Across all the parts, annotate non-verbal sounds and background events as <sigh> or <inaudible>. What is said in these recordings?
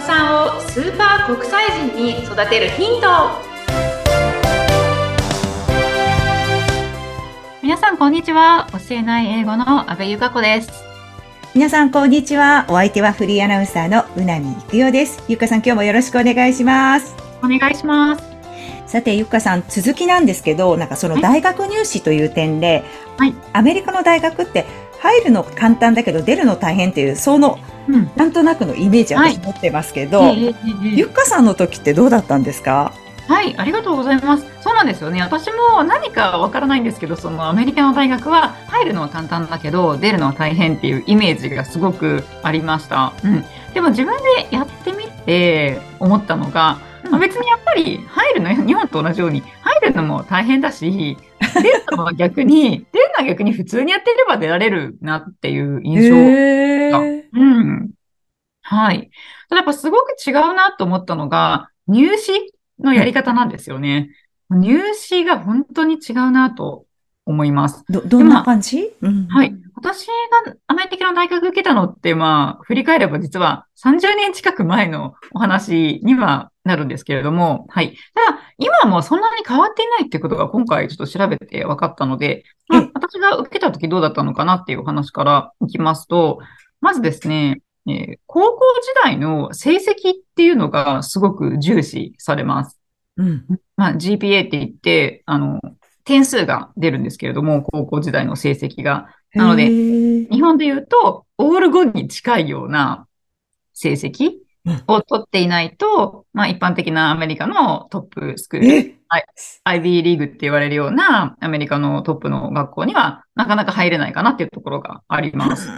子さんをスーパー国際人に育てるヒント。皆さんこんにちは。教えない英語の阿部由香子です。皆さんこんにちは。お相手はフリーアナウンサーのうなみいくよです。ゆかさん今日もよろしくお願いします。お願いします。さてゆかさん続きなんですけどなんかその大学入試という点で、はい、アメリカの大学って入るの簡単だけど出るの大変っていうその、うん、なんとなくのイメージ私持ってますけど、はい、ゆっかさんの時ってどうだったんですか？はい、ありがとうございます。そうなんですよね。私も何かわからないんですけど、そのアメリカの大学は入るのは簡単だけど、出るのは大変っていうイメージがすごくありました。うん。でも自分でやってみて思ったのが、まあ、別にやっぱり入るの、日本と同じように入るのも大変だし、出るのは逆に、出 <laughs> は逆に普通にやっていれば出られるなっていう印象が。うん。はい。ただやっぱすごく違うなと思ったのが、入試のやり方なんですよね。入試が本当に違うなと思います。ど、どんな感じ、うん、はい。私がアメリカの大学受けたのって、まあ、振り返れば実は30年近く前のお話にはなるんですけれども、はい。ただ、今はもうそんなに変わっていないってことが今回ちょっと調べて分かったので、まあ、私が受けた時どうだったのかなっていう話からいきますと、まずですね、えー、高校時代の成績っていうのがすごく重視されます。うん。まあ、GPA って言って、あの、点数が出るんですけれども、高校時代の成績が。なので、日本で言うと、オール5に近いような成績を取っていないと、まあ一般的なアメリカのトップスクール、IB リーグって言われるようなアメリカのトップの学校にはなかなか入れないかなっていうところがあります。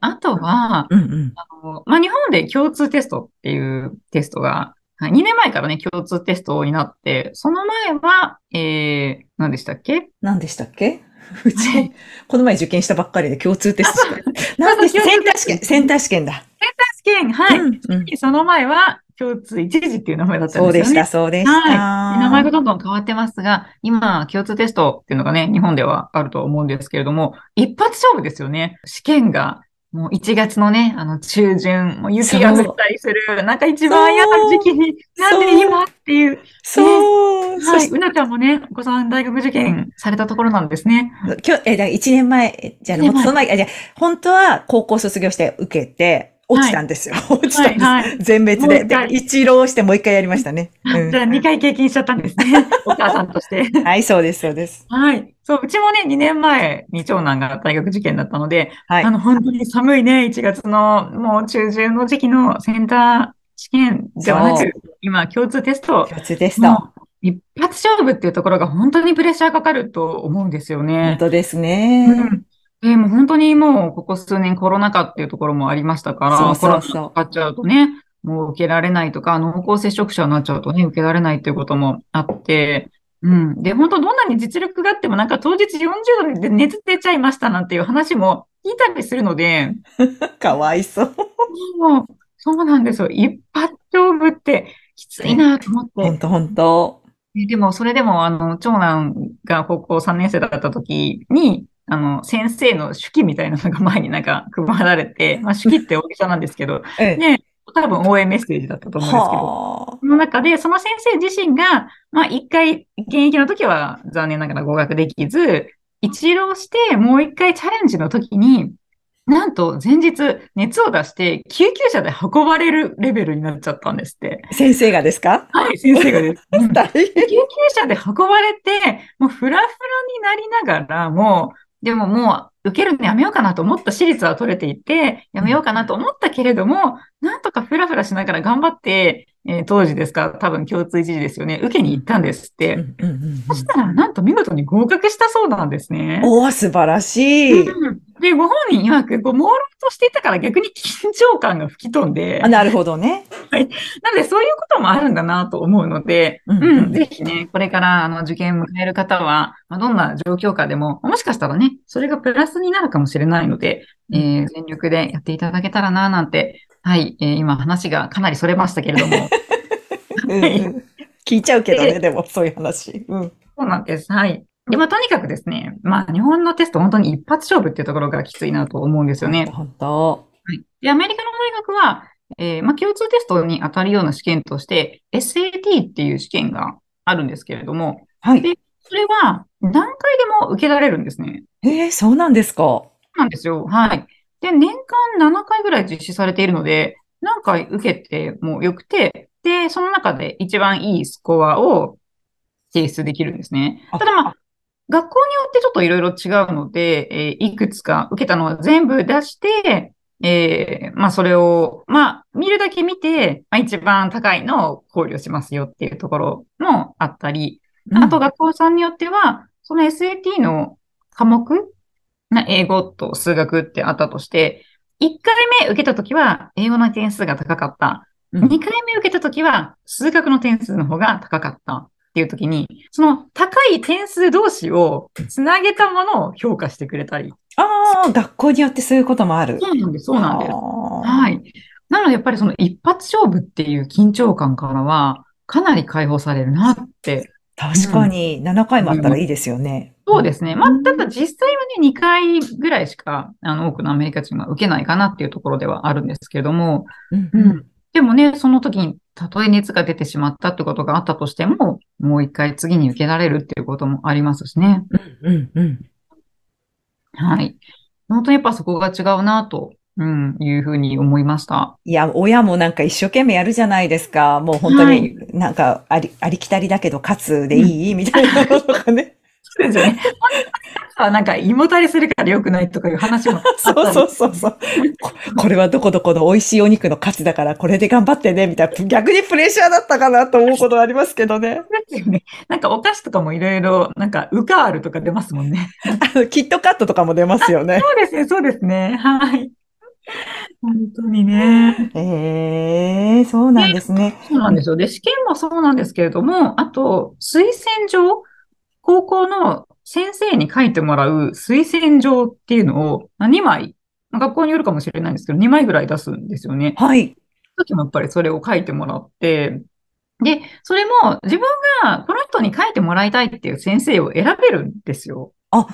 あ。とは、うんうん、あのまあ、日本で共通テストっていうテストが、2年前からね、共通テストになって、その前は、えー、何でしたっけ？何でしたっけ？<laughs> うち、この前受験したばっかりで共通テスト。何でしたセンター試験、センター試験だ。センター試験、はい。うんうん、その前は、共通一時っていう名前だったんですよね。そうでした、そうでした。はい。名前がどんどん変わってますが、今、共通テストっていうのがね、日本ではあると思うんですけれども、一発勝負ですよね。試験がもう1月のね、あの中旬、もう雪が降ったりする、なんか一番嫌な時期に、なんで今っていう。そう。ね、はい。うなちゃんもね、お子さん大学受験されたところなんですね。今日、え、だ1年前、じゃあ、その前、じゃ本当は高校卒業して受けて、落ちたんですよ。はい、落ちたんです。はいはい、全滅で。で、一浪してもう一回やりましたね。<laughs> うん、じゃあ二回経験しちゃったんですね。<laughs> お母さんとして。はい、そうです、そうです。はい。そう、うちもね、2年前に長男が大学受験だったので、はい、あの、本当に寒いね、1月のもう中旬の時期のセンター試験ではなく、今、共通テスト。共通テスト。一発勝負っていうところが本当にプレッシャーかかると思うんですよね。本当ですね。うんえー、もう本当にもうここ数年コロナ禍っていうところもありましたから、そうそうそうコロナかかっちゃうとね、もう受けられないとか、濃厚接触者になっちゃうとね、受けられないっていうこともあって、うん。で、本当どんなに実力があってもなんか当日40度で熱出ちゃいましたなんていう話も聞いたりするので。<laughs> かわいそう。そうそうなんですよ。一発勝負ってきついなと思って。本当本当でも、それでも、あの、長男が高校3年生だった時に、あの、先生の手記みたいなのが前になんか配られて、まあ手記って大げさなんですけど、<laughs> ええ、で、多分応援メッセージだったと思うんですけど、その中で、その先生自身が、まあ一回、現役の時は残念ながら合格できず、一浪してもう一回チャレンジの時に、なんと前日熱を出して救急車で運ばれるレベルになっちゃったんですって。先生がですか？はい、先生がです。<laughs> 救急車で運ばれて、もうフラフラになりながらも、でももう受けるのやめようかなと思った私立は取れていて、やめようかなと思ったけれども、なんとかふらふらしながら頑張って、えー、当時ですか、多分共通一時ですよね、受けに行ったんですって。そしたら、なんと見事に合格したそうなんですね。おー、素晴らしい。うん、で、ご本人曰く、こう、朦朧としていたから逆に緊張感が吹き飛んで。あなるほどね。はい。なので、そういうこともあるんだなと思うので、うん、うん、ぜひね、これからあの受験を迎える方は、まあ、どんな状況下でも、もしかしたらね、それがプラスになるかもしれないので、えー、全力でやっていただけたらな、なんて、はい、えー、今話がかなりそれましたけれども。<laughs> うん、聞いちゃうけどね、でも、そういう話。うん。そうなんです。はい。で、まあ、とにかくですね、まあ、日本のテスト、本当に一発勝負っていうところがきついなと思うんですよね。本当。はい。で、アメリカの大学は、えー、まあ、共通テストに当たるような試験として、SAT っていう試験があるんですけれども、はい。で、それは何回でも受けられるんですね。えー、そうなんですか。そうなんですよ。はい。で、年間7回ぐらい実施されているので、何回受けてもよくて、で、その中で一番いいスコアを提出できるんですね。ただまあ、学校によってちょっといろいろ違うので、えー、いくつか受けたのは全部出して、えー、まあそれを、まあ見るだけ見て、まあ一番高いのを考慮しますよっていうところもあったり、あと学校さんによっては、その SAT の科目、な英語と数学ってあったとして、1回目受けたときは英語の点数が高かった。2回目受けたときは数学の点数の方が高かった。っていう時に、その高い点数同士をつなげたものを評価してくれたり。ああ、学校によってそういうこともある。そうなんです、そうなんです。はい。なのでやっぱりその一発勝負っていう緊張感からは、かなり解放されるなって。確かに、7回もあったらいいですよね。うん、そうですね。まあ、ただ実際はね、2回ぐらいしか、あの、多くのアメリカ人が受けないかなっていうところではあるんですけれども、うん、うん、でもね、その時にたとえ熱が出てしまったってことがあったとしても、もう一回次に受けられるっていうこともありますしね。うん、うん、うん。はい。本当にやっぱそこが違うなと、うん、いうふうに思いました。いや、親もなんか一生懸命やるじゃないですか。もう本当になんかあり、はい、ありきたりだけど勝つでいい、みたいな <laughs> ことかね。そうですよね。あなんか胃もたれするから良くないとかいう話もそうそうそうそうこ。これはどこどこの美味しいお肉の価値だからこれで頑張ってね、みたいな。逆にプレッシャーだったかなと思うことありますけどね。ね。なんかお菓子とかもいろいろ、なんかウカールとか出ますもんね。あの、キットカットとかも出ますよね。そうですね、そうですね。はい。本当にね。ええー、そうなんですね。そうなんですよ。で、試験もそうなんですけれども、あと、推薦状高校の先生に書いてもらう推薦状っていうのを2枚、学校によるかもしれないんですけど、2枚ぐらい出すんですよね。はい。時もやっぱりそれを書いてもらって、で、それも自分がこの人に書いてもらいたいっていう先生を選べるんですよ。あ、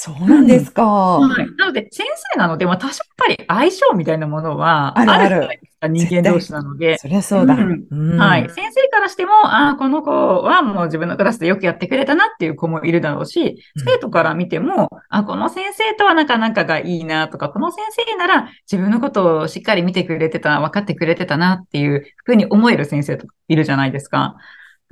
そうなんですか。うん、はい。なので、先生なので、まあ、多少やっぱり相性みたいなものはあるある。人間同士なので。そりゃそうだ、うん、はい。先生からしても、ああ、この子はもう自分のクラスでよくやってくれたなっていう子もいるだろうし、生徒から見ても、あこの先生とはなかなかがいいなとか、この先生なら自分のことをしっかり見てくれてた、分かってくれてたなっていうふうに思える先生とかいるじゃないですか。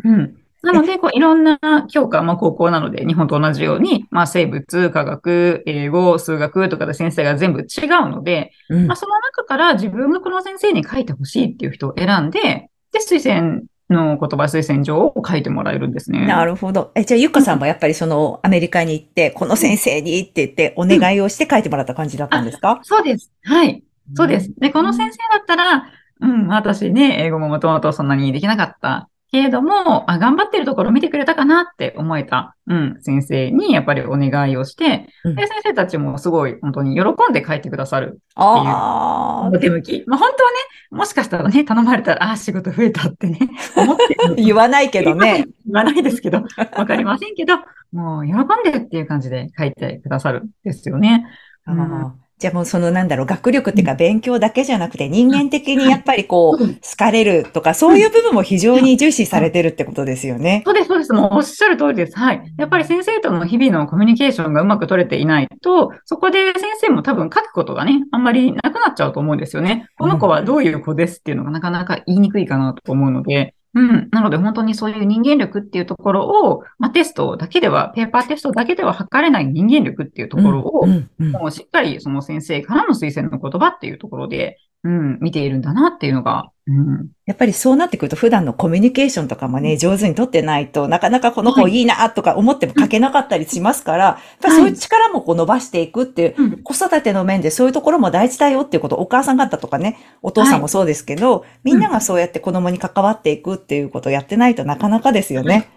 うん。なので、こういろんな教科、まあ高校なので日本と同じように、まあ生物、科学、英語、数学とかで先生が全部違うので、うん、まあその中から自分がこの先生に書いてほしいっていう人を選んで、で、推薦の言葉推薦状を書いてもらえるんですね。なるほど。え、じゃあ、ゆっかさんもやっぱりそのアメリカに行って、この先生にって言ってお願いをして書いてもらった感じだったんですか、うん、そうです。はい。そうです。で、この先生だったら、うん、私ね、英語ももともとそんなにできなかったけれども、あ、頑張ってるところ見てくれたかなって思えた、うん、先生にやっぱりお願いをして、うん、で、先生たちもすごい本当に喜んで書いてくださるっていう、お手向き。まあ本当はね、もしかしたらね、頼まれたら、あ、仕事増えたってね、<laughs> 思って言わないけどね。言わないですけど、わかりませんけど、もう喜んでるっていう感じで書いてくださるんですよね。<laughs> うんじゃあもうそのなんだろう、学力っていうか勉強だけじゃなくて人間的にやっぱりこう、好かれるとか、そういう部分も非常に重視されてるってことですよね。そうです、そうです。もうおっしゃる通りです。はい。やっぱり先生との日々のコミュニケーションがうまく取れていないと、そこで先生も多分書くことがね、あんまりなくなっちゃうと思うんですよね。この子はどういう子ですっていうのがなかなか言いにくいかなと思うので、うん。なので本当にそういう人間力っていうところを、まあ、テストだけでは、ペーパーテストだけでは測れない人間力っていうところを、もうしっかりその先生からの推薦の言葉っていうところで、うん、見ているんだなっていうのが、うん、やっぱりそうなってくると普段のコミュニケーションとかもね、上手に取ってないとなかなかこの子い。いなとか思っても書けなかったりしますから、やっぱそういう力もこう伸ばしていくっていう、子育ての面でそういうところも大事だよっていうこと、お母さん方とかね、お父さんもそうですけど、みんながそうやって子供に関わっていくっていうことをやってないとなかなかですよね。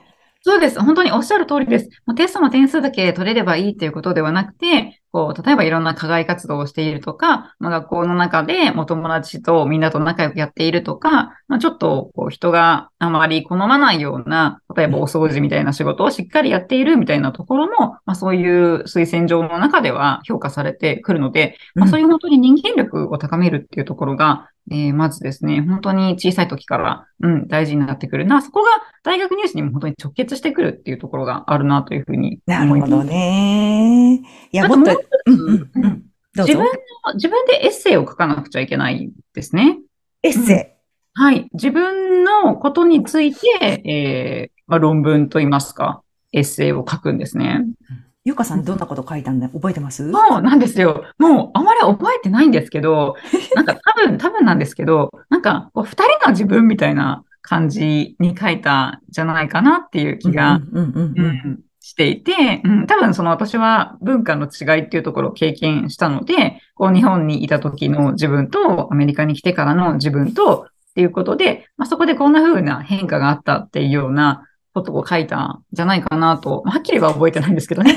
そうです。本当におっしゃる通りです。テストの点数だけ取れればいいということではなくて、こう、例えばいろんな課外活動をしているとか、まあ、学校の中でお友達とみんなと仲良くやっているとか、まあ、ちょっとこう人があまり好まないような、例えばお掃除みたいな仕事をしっかりやっているみたいなところも、まあ、そういう推薦状の中では評価されてくるので、まあ、そういう本当に人間力を高めるっていうところが、えー、まずですね、本当に小さい時から、うん、大事になってくるな。そこが大学入試にも本当に直結してくるっていうところがあるなというふうに思います。なるほどね。いや、もっと、うんうんうん、自分の、自分でエッセイを書かなくちゃいけないですね。エッセイ、うん、はい。自分のことについて、えーまあ、論文といいますか、エッセイを書くんですね。ゆかさんどんなこと書いたんだ覚えてます？そうなんですよ。もうあまり覚えてないんですけど、<laughs> なんか多分、多分なんですけど、なんかこう二人の自分みたいな感じに書いたじゃないかなっていう気がしていて、うん、多分その私は文化の違いっていうところを経験したので、こう日本にいた時の自分とアメリカに来てからの自分とっていうことで、まあ、そこでこんな風な変化があったっていうようなことを書いたんじゃないかなと、はっきりは覚えてないんですけどね。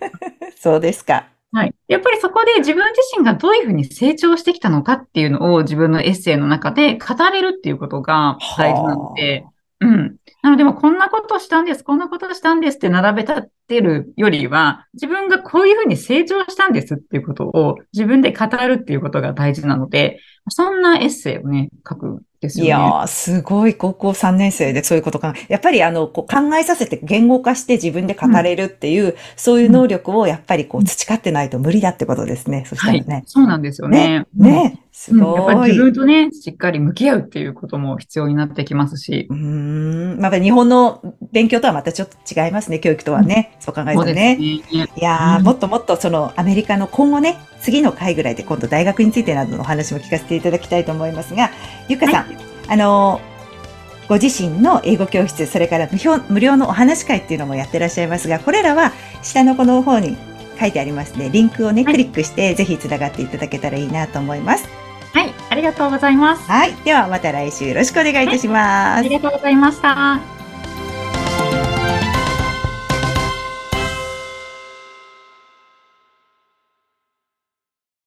<laughs> そうですか。はい。やっぱりそこで自分自身がどういうふうに成長してきたのかっていうのを自分のエッセイの中で語れるっていうことが大事なので、うん。なので、もこんなことしたんです、こんなことしたんですって並べ立てるよりは、自分がこういうふうに成長したんですっていうことを自分で語るっていうことが大事なので、そんなエッセイをね、書くですよね。いやー、すごい高校3年生でそういうことか。やっぱりあの、こう考えさせて言語化して自分で語れるっていう、うん、そういう能力をやっぱりこう培ってないと無理だってことですね。そしたらね。はい、そうなんですよね。ね。ねすごい、うん、やっぱり自分とね、しっかり向き合うっていうことも必要になってきますし。うん。また日本の勉強とはまたちょっと違いますね、教育とはね。うん、そう考えるとね。ねいやー、もっともっとそのアメリカの今後ね、次の回ぐらいで今度大学についてなどのお話も聞かせていただきたいと思いますが、ゆかさん、はいあの、ご自身の英語教室、それから無料のお話会っていうのもやってらっしゃいますが、これらは下のこの方に書いてありますね。リンクをね、クリックして、ぜひつながっていただけたらいいなと思います。はい、ありがとうございます。はい、ではまた来週よろしくお願いいたします。はい、ありがとうございました。